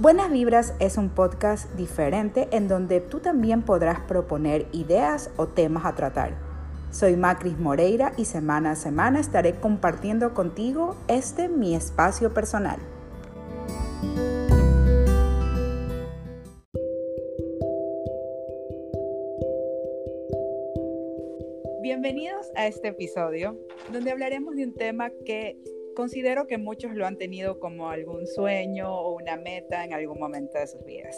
Buenas Vibras es un podcast diferente en donde tú también podrás proponer ideas o temas a tratar. Soy Macris Moreira y semana a semana estaré compartiendo contigo este mi espacio personal. Bienvenidos a este episodio donde hablaremos de un tema que considero que muchos lo han tenido como algún sueño o una meta en algún momento de sus vidas.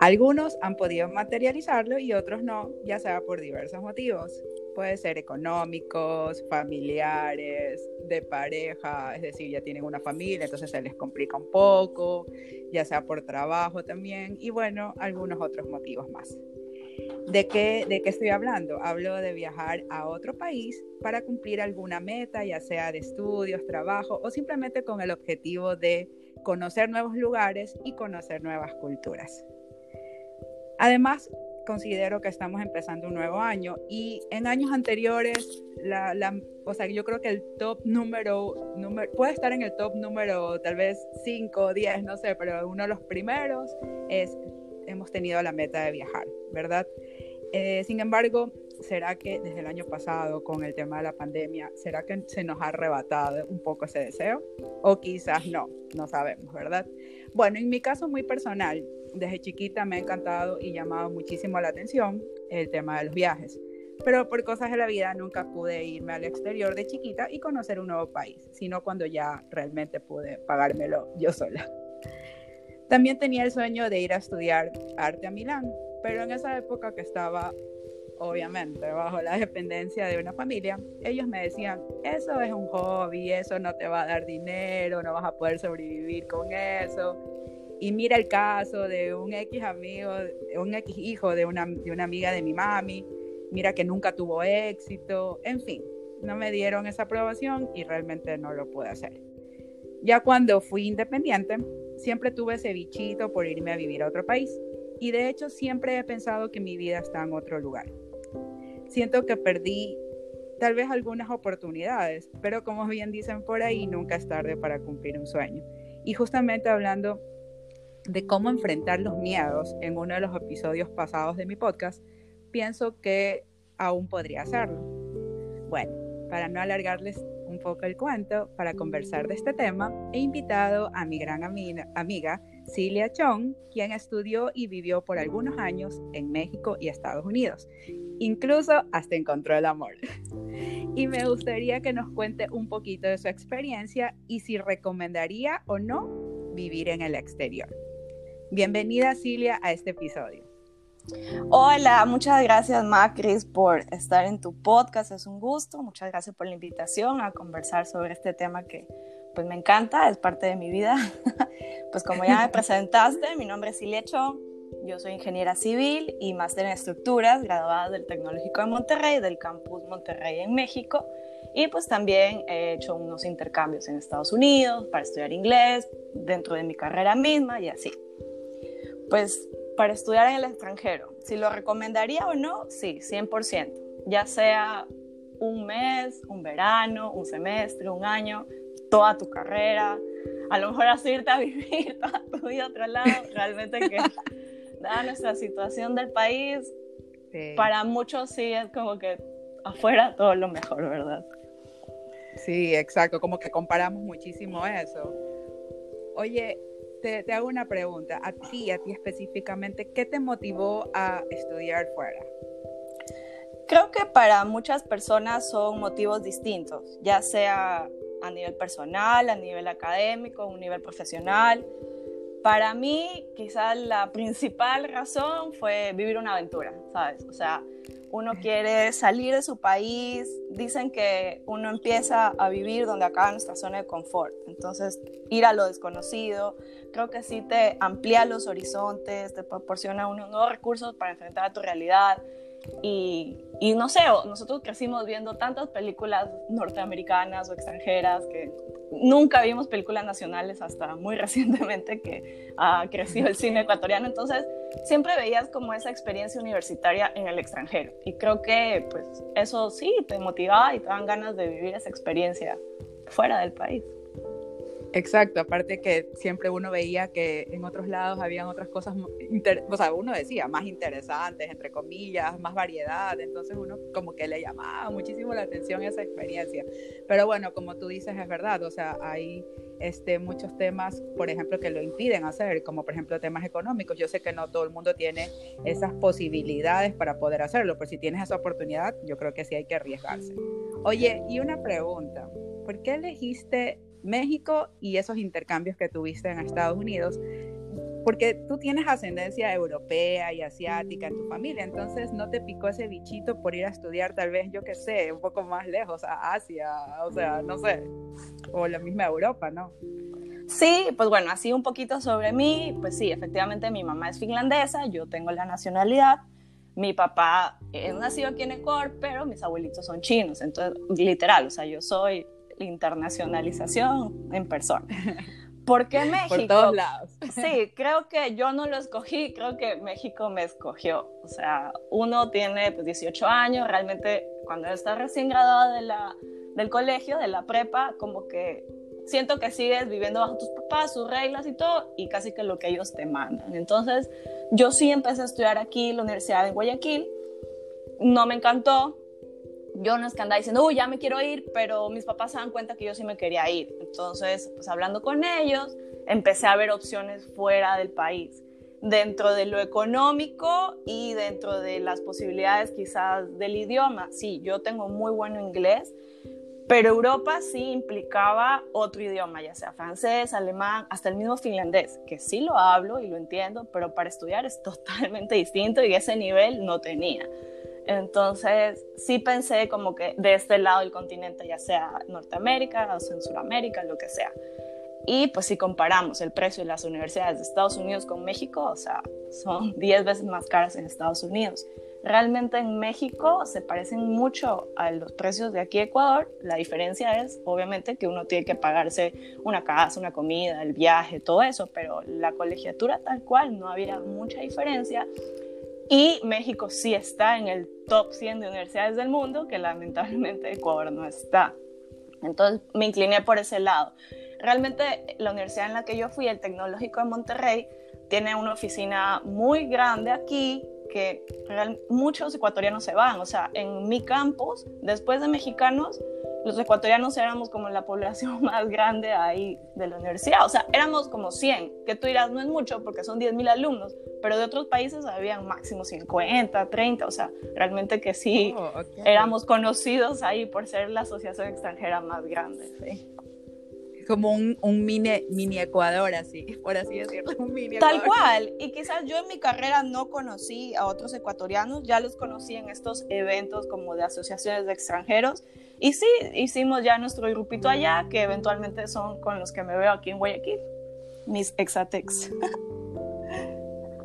Algunos han podido materializarlo y otros no, ya sea por diversos motivos. Puede ser económicos, familiares, de pareja, es decir, ya tienen una familia, entonces se les complica un poco, ya sea por trabajo también, y bueno, algunos otros motivos más. ¿De qué, ¿De qué estoy hablando? Hablo de viajar a otro país para cumplir alguna meta, ya sea de estudios, trabajo o simplemente con el objetivo de conocer nuevos lugares y conocer nuevas culturas. Además, considero que estamos empezando un nuevo año y en años anteriores, la, la, o sea, yo creo que el top número, número, puede estar en el top número tal vez 5 o 10, no sé, pero uno de los primeros es hemos tenido la meta de viajar, ¿verdad? Eh, sin embargo, ¿será que desde el año pasado con el tema de la pandemia, ¿será que se nos ha arrebatado un poco ese deseo? O quizás no, no sabemos, ¿verdad? Bueno, en mi caso muy personal, desde chiquita me ha encantado y llamado muchísimo la atención el tema de los viajes. Pero por cosas de la vida nunca pude irme al exterior de chiquita y conocer un nuevo país, sino cuando ya realmente pude pagármelo yo sola. También tenía el sueño de ir a estudiar arte a Milán, pero en esa época que estaba obviamente bajo la dependencia de una familia, ellos me decían, eso es un hobby, eso no te va a dar dinero, no vas a poder sobrevivir con eso. Y mira el caso de un X amigo, un X hijo de una, de una amiga de mi mami, mira que nunca tuvo éxito, en fin, no me dieron esa aprobación y realmente no lo pude hacer. Ya cuando fui independiente, Siempre tuve ese bichito por irme a vivir a otro país y de hecho siempre he pensado que mi vida está en otro lugar. Siento que perdí tal vez algunas oportunidades, pero como bien dicen por ahí, nunca es tarde para cumplir un sueño. Y justamente hablando de cómo enfrentar los miedos en uno de los episodios pasados de mi podcast, pienso que aún podría hacerlo. Bueno, para no alargarles un poco el cuento, para conversar de este tema, he invitado a mi gran amiga Cilia Chong, quien estudió y vivió por algunos años en México y Estados Unidos. Incluso hasta encontró el amor. Y me gustaría que nos cuente un poquito de su experiencia y si recomendaría o no vivir en el exterior. Bienvenida Cilia a este episodio. Hola, muchas gracias Macris por estar en tu podcast, es un gusto, muchas gracias por la invitación a conversar sobre este tema que pues me encanta, es parte de mi vida. pues como ya me presentaste, mi nombre es Silvia Chong, yo soy ingeniera civil y máster en estructuras, graduada del Tecnológico de Monterrey, del campus Monterrey en México. Y pues también he hecho unos intercambios en Estados Unidos para estudiar inglés dentro de mi carrera misma y así. Pues para estudiar en el extranjero. Si lo recomendaría o no, sí, 100%. Ya sea un mes, un verano, un semestre, un año, toda tu carrera. A lo mejor así irte a vivir toda tu vida a otro lado. Realmente que, dada nuestra situación del país, para muchos sí es como que afuera todo lo mejor, ¿verdad? Sí, exacto. Como que comparamos muchísimo eso. Oye, te, hago una pregunta, a ti, a ti específicamente, ¿qué te motivó a estudiar fuera? Creo que para muchas personas son motivos distintos, ya sea a nivel personal, a nivel académico, a un nivel profesional. Para mí, quizás la principal razón fue vivir una aventura, ¿sabes? O sea, uno quiere salir de su país, dicen que uno empieza a vivir donde acaba nuestra zona de confort, entonces ir a lo desconocido, creo que sí te amplía los horizontes, te proporciona unos nuevos recursos para enfrentar a tu realidad. Y, y, no sé, nosotros crecimos viendo tantas películas norteamericanas o extranjeras que nunca vimos películas nacionales hasta muy recientemente que ha crecido el cine ecuatoriano. Entonces, siempre veías como esa experiencia universitaria en el extranjero. Y creo que pues eso sí te motivaba y te dan ganas de vivir esa experiencia fuera del país. Exacto, aparte que siempre uno veía que en otros lados habían otras cosas, o sea, uno decía más interesantes, entre comillas, más variedad, entonces uno como que le llamaba muchísimo la atención esa experiencia. Pero bueno, como tú dices, es verdad, o sea, hay este, muchos temas, por ejemplo, que lo impiden hacer, como por ejemplo temas económicos. Yo sé que no todo el mundo tiene esas posibilidades para poder hacerlo, pero si tienes esa oportunidad, yo creo que sí hay que arriesgarse. Oye, y una pregunta, ¿por qué elegiste México y esos intercambios que tuviste en Estados Unidos, porque tú tienes ascendencia europea y asiática en tu familia, entonces no te picó ese bichito por ir a estudiar tal vez, yo qué sé, un poco más lejos, a Asia, o sea, no sé, o la misma Europa, ¿no? Sí, pues bueno, así un poquito sobre mí, pues sí, efectivamente mi mamá es finlandesa, yo tengo la nacionalidad, mi papá es nacido aquí en Ecuador, pero mis abuelitos son chinos, entonces literal, o sea, yo soy internacionalización en persona. ¿Por qué México? Por todos lados. Sí, creo que yo no lo escogí, creo que México me escogió. O sea, uno tiene pues, 18 años, realmente cuando está recién graduado de la, del colegio, de la prepa, como que siento que sigues viviendo bajo tus papás, sus reglas y todo, y casi que lo que ellos te mandan. Entonces, yo sí empecé a estudiar aquí en la Universidad de Guayaquil, no me encantó, yo no es que andaba diciendo, uy, ya me quiero ir, pero mis papás se dan cuenta que yo sí me quería ir. Entonces, pues hablando con ellos, empecé a ver opciones fuera del país, dentro de lo económico y dentro de las posibilidades quizás del idioma. Sí, yo tengo muy bueno inglés, pero Europa sí implicaba otro idioma, ya sea francés, alemán, hasta el mismo finlandés, que sí lo hablo y lo entiendo, pero para estudiar es totalmente distinto y ese nivel no tenía. Entonces, sí pensé como que de este lado del continente, ya sea Norteamérica o en Sudamérica, lo que sea. Y pues si comparamos el precio de las universidades de Estados Unidos con México, o sea, son 10 veces más caras en Estados Unidos. Realmente en México se parecen mucho a los precios de aquí Ecuador. La diferencia es, obviamente, que uno tiene que pagarse una casa, una comida, el viaje, todo eso, pero la colegiatura tal cual no había mucha diferencia. Y México sí está en el top 100 de universidades del mundo, que lamentablemente Ecuador no está. Entonces me incliné por ese lado. Realmente la universidad en la que yo fui, el Tecnológico de Monterrey, tiene una oficina muy grande aquí que muchos ecuatorianos se van. O sea, en mi campus, después de mexicanos, los ecuatorianos éramos como la población más grande ahí de la universidad. O sea, éramos como 100, que tú dirás, no es mucho porque son 10.000 alumnos, pero de otros países habían máximo 50, 30, o sea, realmente que sí, oh, éramos conocidos ahí por ser la asociación extranjera más grande. ¿sí? Como un, un, mini, mini Ecuador, así, por así decirlo, un mini Tal cual, y quizás yo en mi carrera no conocí a otros ecuatorianos, ya los conocí en estos eventos como de asociaciones de extranjeros, y sí, hicimos ya nuestro grupito allá, que eventualmente son con los que me veo aquí en Guayaquil, mis exatex.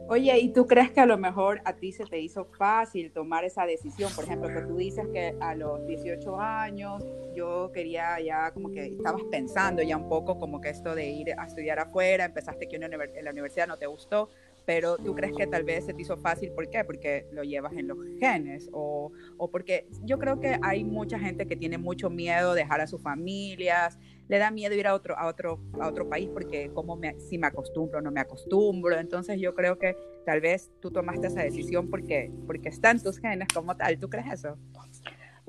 Oye, ¿y tú crees que a lo mejor a ti se te hizo fácil tomar esa decisión? Por ejemplo, que tú dices que a los 18 años yo quería ya como que estabas pensando ya un poco como que esto de ir a estudiar afuera, empezaste que en la universidad no te gustó, pero tú crees que tal vez se te hizo fácil, ¿por qué? Porque lo llevas en los genes o, o porque yo creo que hay mucha gente que tiene mucho miedo de dejar a sus familias, le da miedo ir a otro, a otro, a otro país porque como me, si me acostumbro o no me acostumbro, entonces yo creo que tal vez tú tomaste esa decisión porque, porque están tus genes como tal, ¿tú crees eso?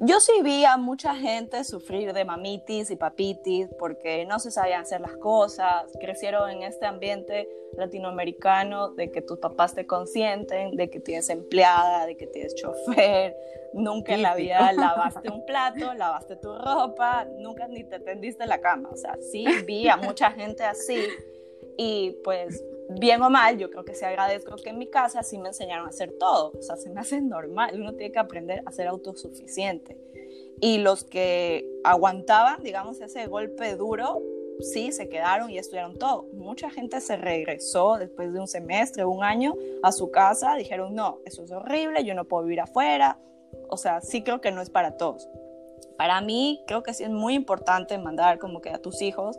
Yo sí vi a mucha gente sufrir de mamitis y papitis porque no se sabían hacer las cosas, crecieron en este ambiente latinoamericano de que tus papás te consienten, de que tienes empleada, de que tienes chofer, nunca en la vida lavaste un plato, lavaste tu ropa, nunca ni te tendiste la cama. O sea, sí vi a mucha gente así y pues bien o mal, yo creo que sí agradezco que en mi casa sí me enseñaron a hacer todo. O sea, se me hace normal. Uno tiene que aprender a ser autosuficiente. Y los que aguantaban, digamos, ese golpe duro, sí, se quedaron y estudiaron todo. Mucha gente se regresó después de un semestre, un año, a su casa. Dijeron, no, eso es horrible, yo no puedo vivir afuera. O sea, sí creo que no es para todos. Para mí, creo que sí es muy importante mandar como que a tus hijos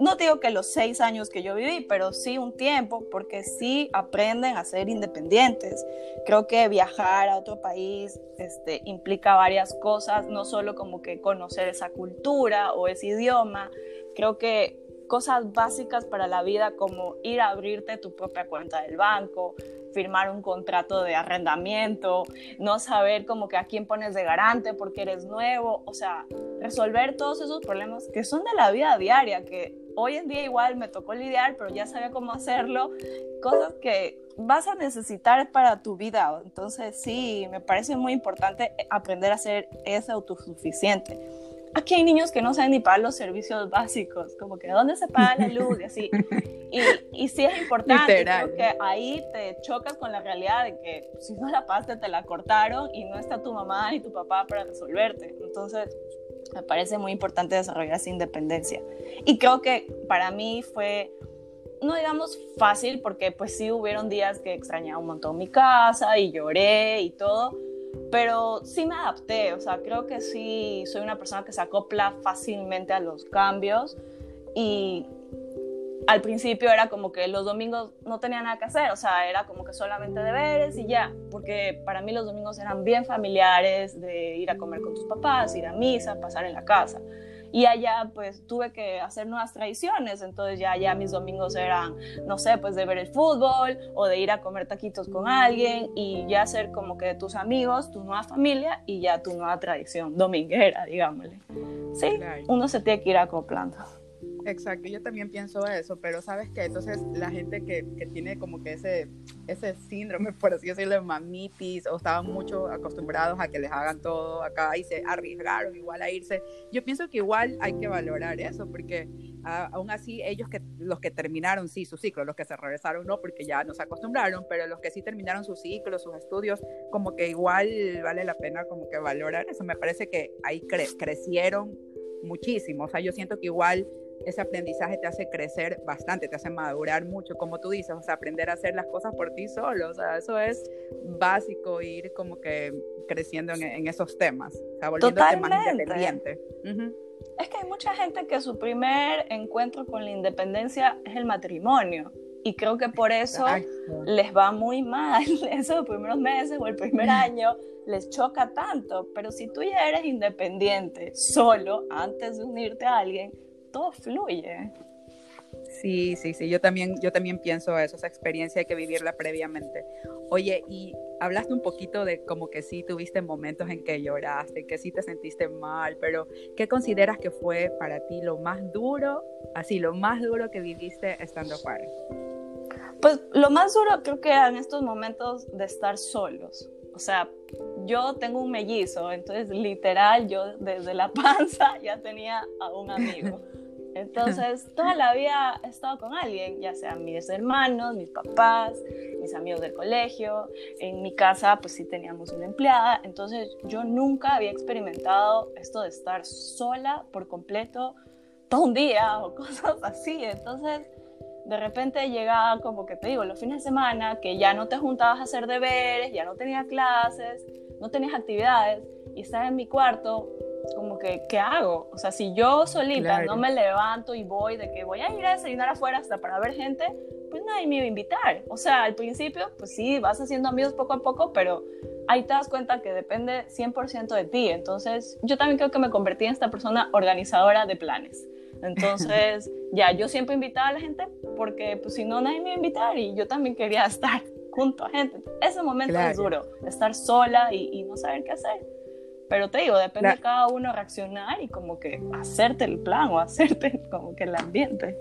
no digo que los seis años que yo viví, pero sí un tiempo, porque sí aprenden a ser independientes. Creo que viajar a otro país este, implica varias cosas, no solo como que conocer esa cultura o ese idioma. Creo que cosas básicas para la vida como ir a abrirte tu propia cuenta del banco, firmar un contrato de arrendamiento, no saber como que a quién pones de garante porque eres nuevo, o sea, resolver todos esos problemas que son de la vida diaria, que hoy en día igual me tocó lidiar, pero ya sabía cómo hacerlo, cosas que vas a necesitar para tu vida. Entonces sí, me parece muy importante aprender a ser ese autosuficiente aquí hay niños que no saben ni pagar los servicios básicos, como que dónde se paga la luz y así. Y, y sí es importante, creo que ahí te chocas con la realidad de que si no la pagaste te la cortaron y no está tu mamá ni tu papá para resolverte. Entonces, me parece muy importante desarrollar esa independencia. Y creo que para mí fue no digamos fácil, porque pues sí hubieron días que extrañaba un montón mi casa y lloré y todo, pero sí me adapté, o sea, creo que sí soy una persona que se acopla fácilmente a los cambios y al principio era como que los domingos no tenía nada que hacer, o sea, era como que solamente deberes y ya, porque para mí los domingos eran bien familiares, de ir a comer con tus papás, ir a misa, pasar en la casa. Y allá pues tuve que hacer nuevas tradiciones, entonces ya allá mis domingos eran, no sé, pues de ver el fútbol o de ir a comer taquitos con alguien y ya ser como que tus amigos, tu nueva familia y ya tu nueva tradición dominguera, digámosle. Sí, uno se tiene que ir acoplando. Exacto, yo también pienso eso, pero sabes que entonces la gente que, que, tiene como que ese, ese síndrome, por así decirlo, mamitis, o estaban mucho acostumbrados a que les hagan todo acá y se arriesgaron igual a irse, yo pienso que igual hay que valorar eso, porque aún así ellos que los que terminaron sí su ciclo, los que se regresaron no, porque ya no se acostumbraron, pero los que sí terminaron su ciclo, sus estudios, como que igual vale la pena como que valorar eso, me parece que ahí crecieron muchísimo, o sea, yo siento que igual ese aprendizaje te hace crecer bastante, te hace madurar mucho, como tú dices, o sea, aprender a hacer las cosas por ti solo, o sea, eso es básico, ir como que creciendo en, esos temas, o sea, volviéndote más independiente. Es que hay mucha gente que su primer encuentro con la independencia es el matrimonio. Y creo que por eso les va muy mal esos primeros meses o el primer año, les choca tanto. Pero si tú ya eres independiente solo antes de unirte a alguien, todo fluye. Sí, sí, sí, yo también, yo también pienso eso, esa experiencia hay que vivirla previamente. Oye, y hablaste un poquito de como que sí tuviste momentos en que lloraste, que sí te sentiste mal, pero ¿qué consideras que fue para ti lo más duro, así, lo más duro que viviste estando fuera? Pues lo más duro creo que en estos momentos de estar solos. O sea, yo tengo un mellizo, entonces literal yo desde la panza ya tenía a un amigo. Entonces, toda la vida he estado con alguien, ya sean mis hermanos, mis papás, mis amigos del colegio. En mi casa, pues sí teníamos una empleada. Entonces, yo nunca había experimentado esto de estar sola por completo todo un día o cosas así. Entonces, de repente llegaba como que te digo, los fines de semana, que ya no te juntabas a hacer deberes, ya no tenías clases, no tenías actividades y estaba en mi cuarto como que, ¿qué hago? O sea, si yo solita no me levanto y voy de que voy a ir a desayunar afuera hasta para ver gente, pues nadie me iba a invitar. O sea, al principio, pues sí, vas haciendo amigos poco a poco, pero ahí te das cuenta que depende 100% de ti. Entonces, yo también creo que me convertí en esta persona organizadora de planes. Entonces, ya, yo siempre invitaba a la gente porque, pues si no, nadie me iba a invitar y yo también quería estar junto a gente. Ese momento es duro, estar sola y, y no saber qué hacer. Pero te digo, depende de cada uno reaccionar y como que hacerte el plan o hacerte como que el ambiente.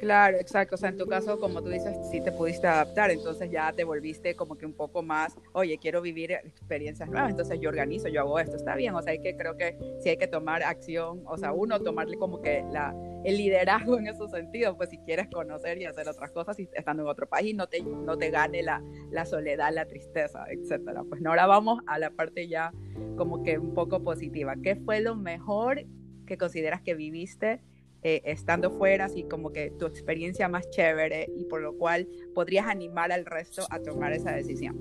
Claro, exacto. O sea, en tu caso, como tú dices, sí te pudiste adaptar, entonces ya te volviste como que un poco más, oye, quiero vivir experiencias nuevas, entonces yo organizo, yo hago esto, está bien. O sea, hay que, creo que sí hay que tomar acción, o sea, uno tomarle como que la, el liderazgo en esos sentidos, pues si quieres conocer y hacer otras cosas y estando en otro país, no te, no te gane la, la soledad, la tristeza, etcétera. Pues ahora vamos a la parte ya como que un poco positiva. ¿Qué fue lo mejor que consideras que viviste? Eh, estando fuera, así como que tu experiencia más chévere y por lo cual podrías animar al resto a tomar esa decisión?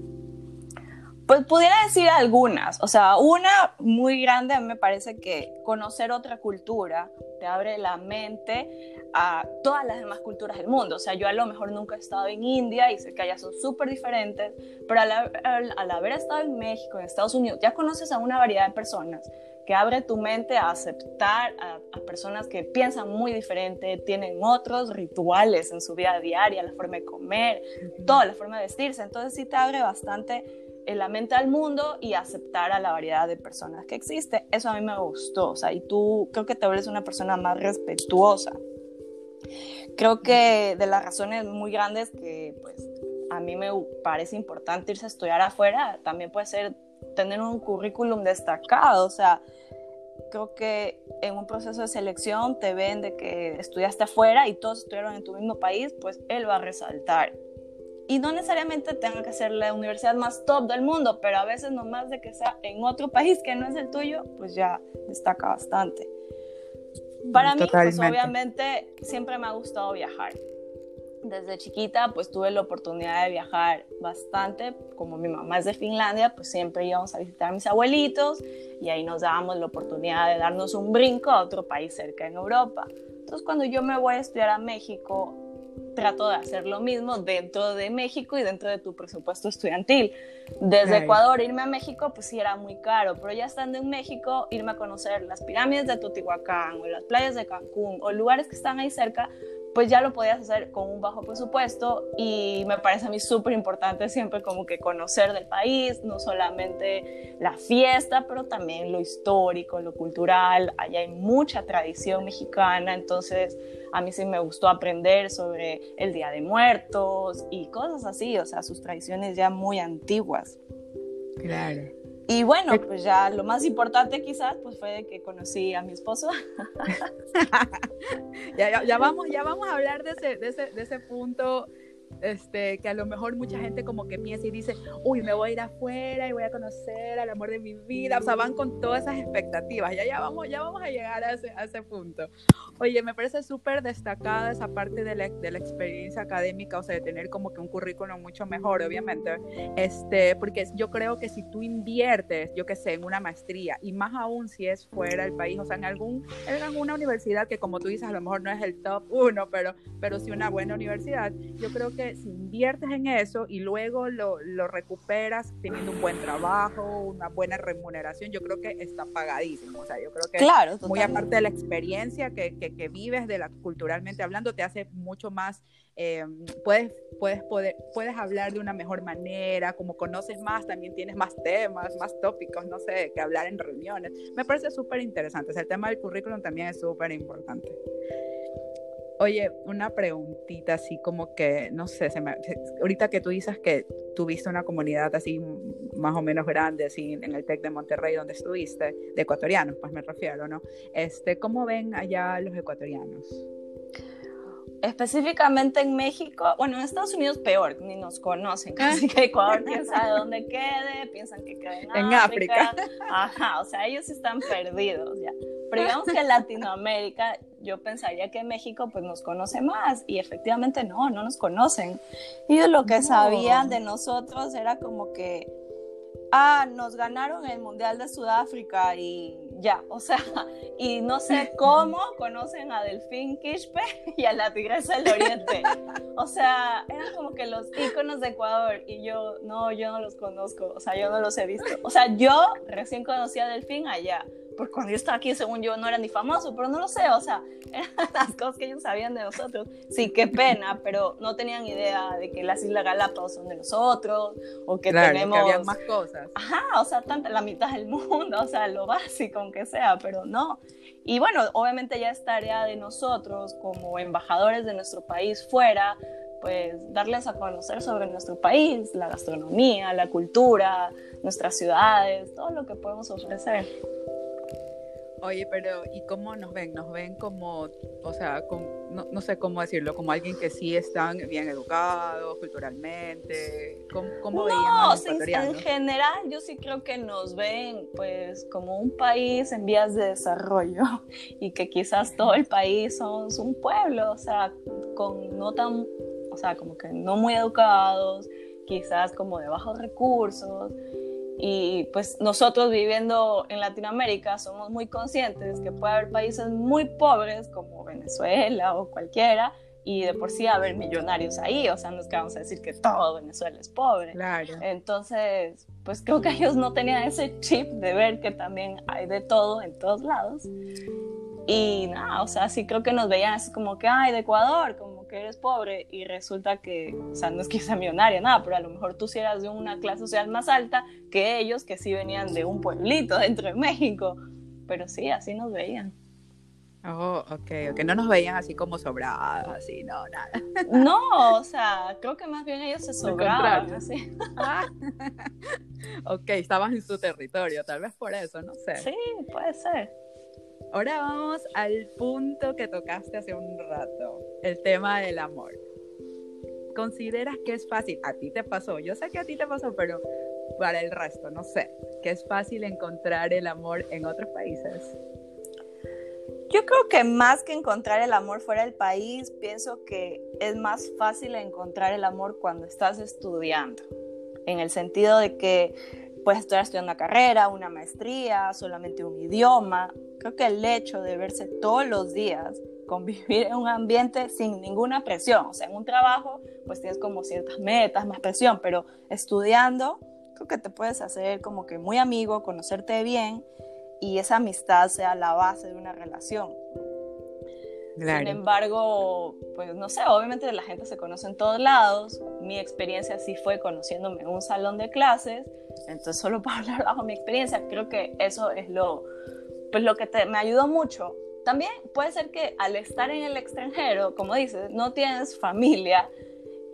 Pues pudiera decir algunas, o sea, una muy grande a mí me parece que conocer otra cultura te abre la mente a todas las demás culturas del mundo. O sea, yo a lo mejor nunca he estado en India y sé que allá son súper diferentes, pero al, al, haber estado en México, en Estados Unidos, ya conoces a una variedad de personas que abre tu mente a aceptar a, personas que piensan muy diferente, tienen otros rituales en su vida diaria, la forma de comer, toda la forma de vestirse. Entonces sí te abre bastante la mente al mundo y aceptar a la variedad de personas que existe. Eso a mí me gustó, o sea, y tú creo que te vuelves una persona más respetuosa. Creo que de las razones muy grandes que pues a mí me parece importante irse a estudiar afuera, también puede ser tener un currículum destacado, o sea, creo que en un proceso de selección te ven de que estudiaste afuera y todos estudiaron en tu mismo país, pues él va a resaltar. Y no necesariamente tenga que ser la universidad más top del mundo, pero a veces nomás de que sea en otro país que no es el tuyo, pues ya destaca bastante. Para mí, pues obviamente siempre me ha gustado viajar desde chiquita pues tuve la oportunidad de viajar bastante, como mi mamá es de Finlandia, pues siempre íbamos a visitar a mis abuelitos y ahí nos dábamos la oportunidad de darnos un brinco a otro país cerca en Europa. Entonces cuando yo me voy a estudiar a México, trato de hacer lo mismo dentro de México y dentro de tu presupuesto estudiantil. Desde Ecuador irme a México pues sí era muy caro, pero ya estando en México, irme a conocer las pirámides de Teotihuacán o las playas de Cancún o lugares que están ahí cerca, pues ya lo podías hacer con un bajo presupuesto y me parece a mí súper importante siempre como que conocer del país, no solamente la fiesta, pero también lo histórico, lo cultural, allá hay mucha tradición mexicana, entonces a mí sí me gustó aprender sobre el Día de Muertos y cosas así, o sea, sus tradiciones ya muy antiguas. Claro. Y bueno, pues ya lo más importante quizás pues fue que conocí a mi esposo. ya, ya, vamos, ya vamos a hablar de ese, de ese, de ese punto este, que a lo mejor mucha gente como que piensa y dice, uy, me voy a ir afuera y voy a conocer al amor de mi vida, o sea, van con todas esas expectativas, ya, ya, vamos, ya vamos a llegar a ese, a ese punto. Oye, me parece súper destacada esa parte de la, de la, experiencia académica, o sea, de tener como que un currículum mucho mejor, obviamente, este, porque yo creo que si tú inviertes, yo qué sé, en una maestría, y más aún si es fuera del país, o sea, en, algún, en alguna universidad que como tú dices, a lo mejor no es el top uno, pero, pero sí una buena universidad, yo creo que si inviertes en eso y luego lo, lo, recuperas teniendo un buen trabajo, una buena remuneración, yo creo que está pagadísimo. O sea, yo creo que claro, muy aparte de la experiencia que, que, vives de la, culturalmente hablando, te hace mucho más, eh, puedes, puedes, poder, puedes hablar de una mejor manera, como conoces más, también tienes más temas, más tópicos, no sé, que hablar en reuniones. Me parece súper interesante. O sea, el tema del currículum también es súper importante. Oye, una preguntita así como que, no sé, se me, ahorita que tú dices que tuviste una comunidad así más o menos grande, así en el TEC de Monterrey donde estuviste, de ecuatorianos, pues me refiero, ¿no? Este, ¿Cómo ven allá los ecuatorianos? Específicamente en México, bueno, en Estados Unidos peor, ni nos conocen, casi que Ecuador quién sabe dónde quede, piensan que queda en, en África. África. Ajá, o sea, ellos están perdidos ya. Pero digamos que en Latinoamérica yo pensaría que México pues nos conoce más y efectivamente no, no nos conocen. Ellos lo que sabían de nosotros era como que, ah, nos ganaron el Mundial de Sudáfrica y ya, o sea, y no sé cómo conocen a Delfín Quispe y a la Tigresa del Oriente. O sea, eran como que los íconos de Ecuador y yo, no, yo no los conozco, o sea, yo no los he visto. O sea, yo recién conocí a Delfín allá porque cuando yo estaba aquí, según yo, no era ni famoso, pero no lo sé, o sea, eran las cosas que ellos sabían de nosotros. Sí, qué pena, pero no tenían idea de que las Islas Galápagos son de nosotros, o que tenemos... que había más cosas. Ajá, o sea, tanta, la mitad del mundo, o sea, lo básico, aunque sea, pero no. Y bueno, obviamente ya es tarea de nosotros, como embajadores de nuestro país fuera, pues darles a conocer sobre nuestro país, la gastronomía, la cultura, nuestras ciudades, todo lo que podemos ofrecer. Oye, pero ¿y cómo nos ven? Nos ven como, o sea, no, no, sé cómo decirlo, como alguien que sí están bien educados culturalmente. ¿Cómo, cómo no, en general yo sí creo que nos ven pues como un país en vías de desarrollo y que quizás todo el país somos un pueblo, o sea, con no tan, o sea, como que no muy educados, quizás como de bajos recursos y pues nosotros viviendo en Latinoamérica somos muy conscientes que puede haber países muy pobres como Venezuela o cualquiera y de por sí haber millonarios ahí, o sea, no es que vamos a decir que todo Venezuela es pobre. Claro. Entonces, pues creo que ellos no tenían ese chip de ver que también hay de todo en todos lados. Y nada, o sea, sí creo que nos veían así como que, ay, de Ecuador, como que eres pobre, y resulta que, o sea, no es que sea millonaria, nada, pero a lo mejor tú sí eras de una clase social más alta que ellos, que sí venían de un pueblito dentro de México. Pero sí, así nos veían. Oh, ok, ok. No nos veían así como sobradas, así, no, nada. No, o sea, creo que más bien ellos se sobraban, así. Ah. ok, estaban en su territorio, tal vez por eso, no sé. Sí, puede ser. Ahora vamos al punto que tocaste hace un rato, el tema del amor. ¿Consideras que es fácil? A ti te pasó, yo sé que a ti te pasó, pero para el resto, no sé, que es fácil encontrar el amor en otros países. Yo creo que más que encontrar el amor fuera del país, pienso que es más fácil encontrar el amor cuando estás estudiando, en el sentido de que puedes estar estudiando una carrera, una maestría, solamente un idioma. Creo que el hecho de verse todos los días, convivir en un ambiente sin ninguna presión, o sea, en un trabajo, pues tienes como ciertas metas, más presión, pero estudiando, creo que te puedes hacer como que muy amigo, conocerte bien y esa amistad sea la base de una relación. Sin embargo, pues no sé, obviamente la gente se conoce en todos lados. Mi experiencia sí fue conociéndome en un salón de clases. Entonces, solo para hablar bajo mi experiencia, creo que eso es lo, pues lo que te, me ayudó mucho. También puede ser que al estar en el extranjero, como dices, no tienes familia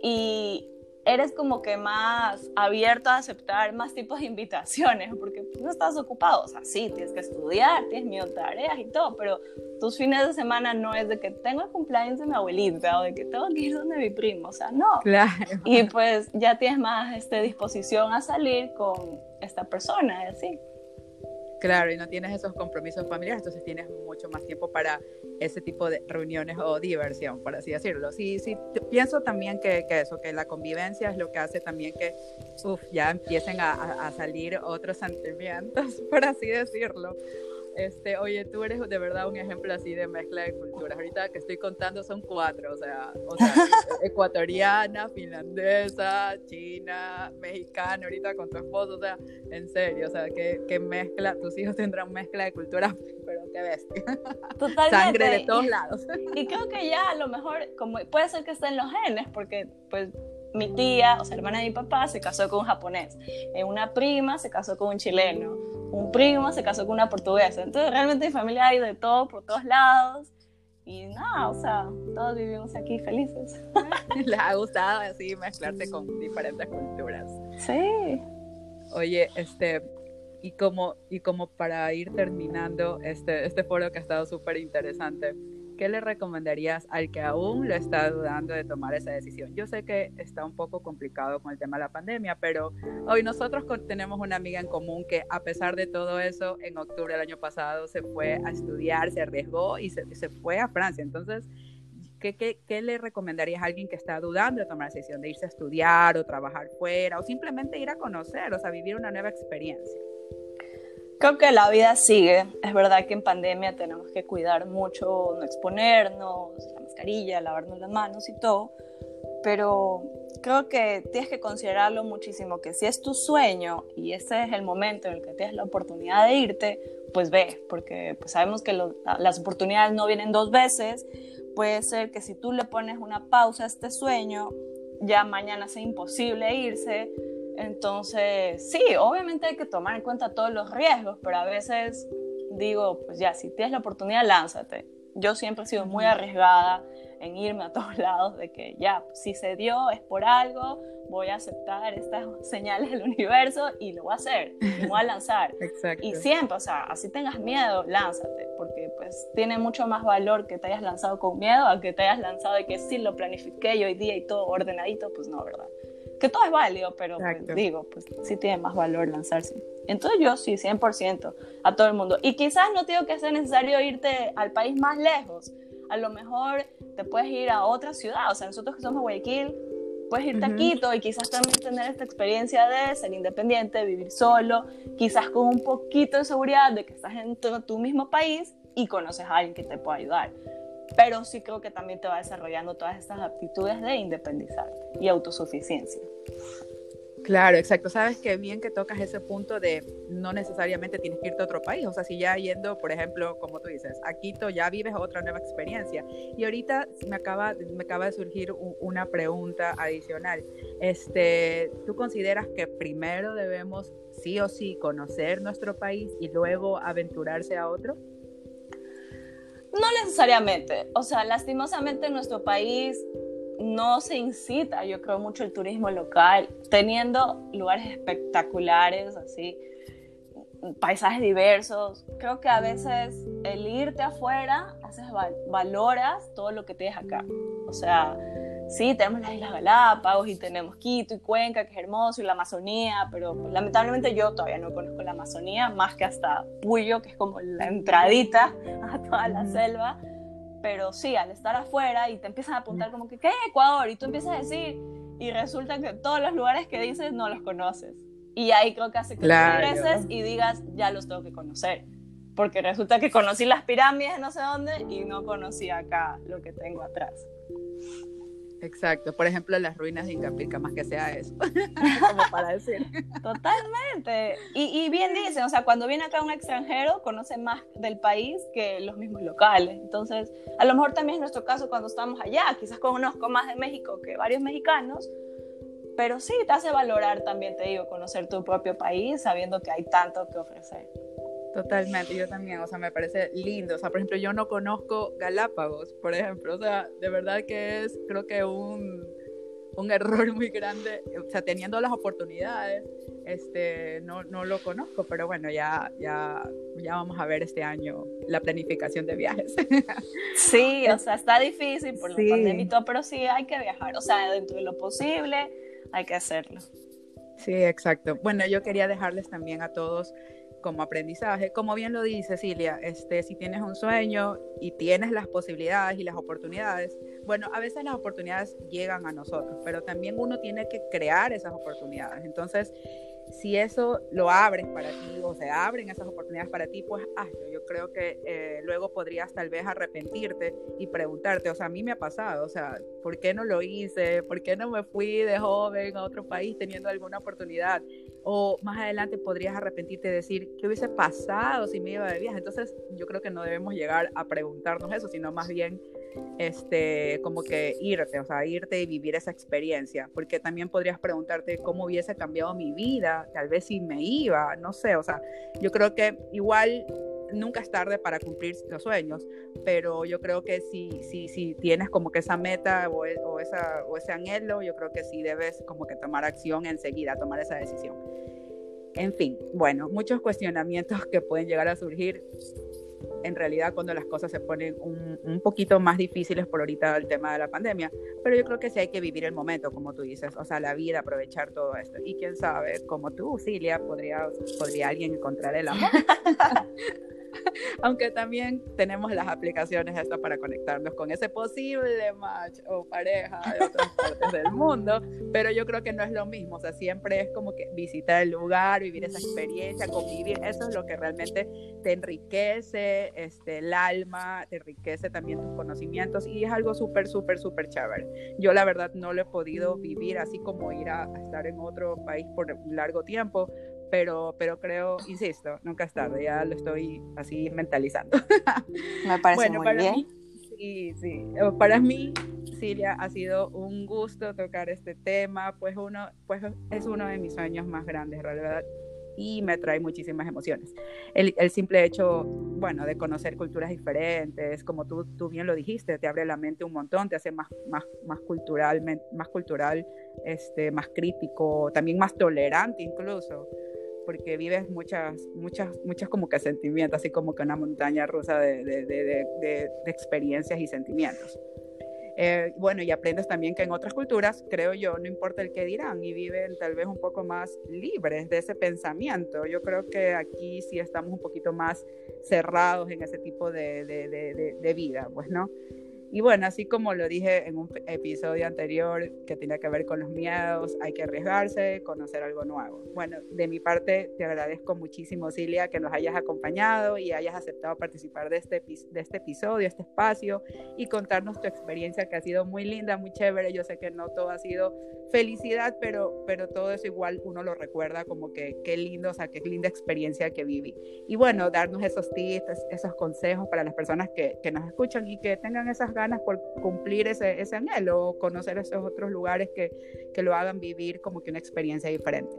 y eres como que más abierto a aceptar más tipos de invitaciones, porque no estás ocupado, o sea, sí, tienes que estudiar, tienes mil tareas y todo, pero tus fines de semana no es de que tengo el cumpleaños de mi abuelita o de que tengo que ir donde mi primo, o sea, no. Claro. Y pues ya tienes más este, disposición a salir con esta persona así. Claro, y no tienes esos compromisos familiares, entonces tienes mucho más tiempo para ese tipo de reuniones o diversión, por así decirlo. Sí, sí, pienso también que, que eso, que la convivencia es lo que hace también que, uff, ya empiecen a, a, salir otros sentimientos, por así decirlo. Este, oye, tú eres de verdad un ejemplo así de mezcla de culturas. Ahorita que estoy contando son cuatro, o sea, o sea ecuatoriana, finlandesa, china, mexicana, ahorita con tu esposo, o sea, en serio, o sea, que, que mezcla, tus hijos tendrán mezcla de culturas, pero qué bestia. Totalmente. Sangre de todos lados. Y creo que ya a lo mejor, como puede ser que esté en los genes, porque pues mi tía, o sea, hermana de mi papá, se casó con un japonés. Eh, una prima se casó con un chileno. Un primo se casó con una portuguesa. Entonces, realmente mi familia hay de todo, por todos lados. Y nada, o sea, todos vivimos aquí felices. Les ha gustado así mezclarse con diferentes culturas. Sí. Oye, este, y como, y como para ir terminando este, este foro que ha estado súper interesante, ¿qué le recomendarías al que aún lo está dudando de tomar esa decisión? Yo sé que está un poco complicado con el tema de la pandemia, pero hoy nosotros tenemos una amiga en común que a pesar de todo eso, en octubre del año pasado se fue a estudiar, se arriesgó y se, fue a Francia. Entonces, ¿qué, qué, qué le recomendarías a alguien que está dudando de tomar la decisión de irse a estudiar o trabajar fuera o simplemente ir a conocer, o sea, vivir una nueva experiencia? Creo que la vida sigue. Es verdad que en pandemia tenemos que cuidar mucho, no exponernos, la mascarilla, lavarnos las manos y todo. Pero creo que tienes que considerarlo muchísimo, que si es tu sueño y ese es el momento en el que tienes la oportunidad de irte, pues ve, porque pues sabemos que las oportunidades no vienen dos veces. Puede ser que si tú le pones una pausa a este sueño, ya mañana sea imposible irse entonces, sí, obviamente hay que tomar en cuenta todos los riesgos, pero a veces digo, pues ya, si tienes la oportunidad, lánzate. Yo siempre he sido muy arriesgada en irme a todos lados, de que ya, si se dio es por algo, voy a aceptar estas señales del universo y lo voy a hacer, y voy a lanzar. Exacto. Y siempre, o sea, así tengas miedo, lánzate, porque pues tiene mucho más valor que te hayas lanzado con miedo a que te hayas lanzado de que sí lo planifiqué y hoy día y todo ordenadito, pues no, ¿verdad? Que todo es válido, pero pues, digo, pues sí tiene más valor lanzarse. Entonces yo sí, 100% a todo el mundo. Y quizás no tengo que sea necesario irte al país más lejos. A lo mejor te puedes ir a otra ciudad. O sea, nosotros que somos Guayaquil, puedes irte a Quito y quizás también tener esta experiencia de ser independiente, vivir solo, quizás con un poquito de seguridad de que estás en tu, tu mismo país y conoces a alguien que te pueda ayudar. Pero sí creo que también te va desarrollando todas estas aptitudes de independizarte y autosuficiencia. Claro, exacto. Sabes que bien que tocas ese punto de no necesariamente tienes que irte a otro país. O sea, si ya yendo, por ejemplo, como tú dices, a Quito ya vives otra nueva experiencia. Y ahorita me acaba, me acaba de surgir una pregunta adicional. Este, ¿Tú consideras que primero debemos sí o sí conocer nuestro país y luego aventurarse a otro? Necesariamente. O sea, lastimosamente en nuestro país no se incita, yo creo, mucho el turismo local, teniendo lugares espectaculares, así, paisajes diversos. Creo que a veces el irte afuera, haces, valoras todo lo que tienes acá. O sea, sí, tenemos las Islas Galápagos y tenemos Quito y Cuenca, que es hermoso, y la Amazonía, pero lamentablemente yo todavía no conozco la Amazonía, más que hasta Puyo, que es como la entradita a toda la selva pero sí, al estar afuera y te empiezan a apuntar como que, ¿qué Ecuador? Y tú empiezas a decir, y resulta que todos los lugares que dices no los conoces. Y ahí creo que hace que regreses y digas, ya los tengo que conocer. Porque resulta que conocí las pirámides no sé dónde y no conocí acá lo que tengo atrás. Exacto, por ejemplo, las ruinas de Incapica, más que sea eso, como para decir. Totalmente. Y, y, bien dicen, o sea, cuando viene acá un extranjero, conoce más del país que los mismos locales. Entonces, a lo mejor también es nuestro caso cuando estamos allá, quizás conozco más de México que varios mexicanos, pero sí, te hace valorar también, te digo, conocer tu propio país sabiendo que hay tanto que ofrecer. Totalmente, yo también, o sea, me parece lindo. O sea, por ejemplo, yo no conozco Galápagos, por ejemplo, o sea, de verdad que es, creo que un, un error muy grande, o sea, teniendo las oportunidades, este, no, no lo conozco, pero bueno, ya, ya, ya vamos a ver este año la planificación de viajes. Sí, o sea, está difícil por la pandemia pero sí hay que viajar, o sea, dentro de lo posible hay que hacerlo. Sí, exacto. Bueno, yo quería dejarles también a todos como aprendizaje. Como bien lo dice Cilia, este, si tienes un sueño y tienes las posibilidades y las oportunidades, bueno, a veces las oportunidades llegan a nosotros, pero también uno tiene que crear esas oportunidades. Entonces, si eso lo abres para ti o se abren esas oportunidades para ti, pues hazlo. Yo creo que eh, luego podrías tal vez arrepentirte y preguntarte, o sea, a mí me ha pasado, o sea, ¿por qué no lo hice? ¿Por qué no me fui de joven a otro país teniendo alguna oportunidad? O más adelante podrías arrepentirte y decir, ¿qué hubiese pasado si me iba de viaje? Entonces, yo creo que no debemos llegar a preguntarnos eso, sino más bien este, como que irte, o sea, irte y vivir esa experiencia, porque también podrías preguntarte cómo hubiese cambiado mi vida, tal vez si me iba, no sé, o sea, yo creo que igual nunca es tarde para cumplir los sueños, pero yo creo que si, si, si tienes como que esa meta o, e, o, esa, o ese anhelo, yo creo que sí debes como que tomar acción enseguida, tomar esa decisión. En fin, bueno, muchos cuestionamientos que pueden llegar a surgir en realidad cuando las cosas se ponen un, un, poquito más difíciles por ahorita el tema de la pandemia, pero yo creo que sí hay que vivir el momento, como tú dices, o sea, la vida, aprovechar todo esto. Y quién sabe, como tú, Cilia, podría, podría alguien encontrar el amor. Aunque también tenemos las aplicaciones estas para conectarnos con ese posible match o pareja de otras partes del mundo, pero yo creo que no es lo mismo, o sea, siempre es como que visitar el lugar, vivir esa experiencia, convivir, eso es lo que realmente te enriquece este, el alma, te enriquece también tus conocimientos y es algo súper, súper, súper chévere. Yo la verdad no lo he podido vivir así como ir a, a estar en otro país por largo tiempo, pero, pero creo, insisto, nunca es tarde, ya lo estoy así mentalizando. Me parece muy para bien. Mí, sí, sí, para mí, Siria, ha sido un gusto tocar este tema, pues, uno, pues es uno de mis sueños más grandes, realidad, y me trae muchísimas emociones. El, el, simple hecho, bueno, de conocer culturas diferentes, como tú, tú bien lo dijiste, te abre la mente un montón, te hace más, más, más cultural, más cultural, este, más crítico, también más tolerante incluso porque vives muchas, muchas, muchas como que sentimientos, así como que una montaña rusa de, de, de, de experiencias y sentimientos. Eh, bueno, y aprendes también que en otras culturas, creo yo, no importa el que dirán y viven tal vez un poco más libres de ese pensamiento. Yo creo que aquí sí estamos un poquito más cerrados en ese tipo de, de, vida, pues, ¿no? Y bueno, así como lo dije en un episodio anterior que tenía que ver con los miedos, hay que arriesgarse, conocer algo nuevo. Bueno, de mi parte te agradezco muchísimo, Cilia, que nos hayas acompañado y hayas aceptado participar de este, de este episodio, este espacio y contarnos tu experiencia que ha sido muy linda, muy chévere. Yo sé que no todo ha sido felicidad, pero, pero todo eso igual uno lo recuerda como que qué lindo, o sea, qué linda experiencia que viví. Y bueno, darnos esos tips, esos consejos para las personas que, que nos escuchan y que tengan esas ganas por cumplir ese, ese anhelo, conocer esos otros lugares que, que lo hagan vivir como que una experiencia diferente.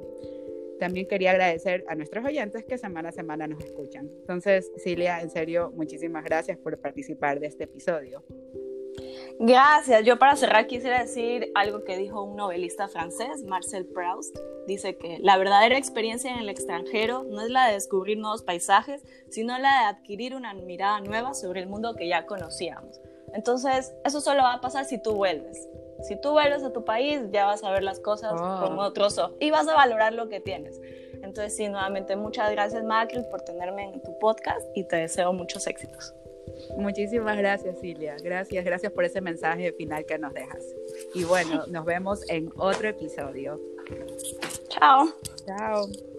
También quería agradecer a nuestros oyentes que semana a semana nos escuchan. Entonces, Cilia, en serio, muchísimas gracias por participar de este episodio. Gracias. Yo para cerrar quisiera decir algo que dijo un novelista francés, Marcel Proust. Dice que la verdadera experiencia en el extranjero no es la de descubrir nuevos paisajes, sino la de adquirir una mirada nueva sobre el mundo que ya conocíamos. Entonces, eso solo va a pasar si tú vuelves. Si tú vuelves a tu país, ya vas a ver las cosas oh. como otros ojos y vas a valorar lo que tienes. Entonces, sí, nuevamente muchas gracias, Macri, por tenerme en tu podcast y te deseo muchos éxitos. Muchísimas gracias, Silvia. Gracias, gracias por ese mensaje final que nos dejas. Y bueno, nos vemos en otro episodio. Chao. Chao.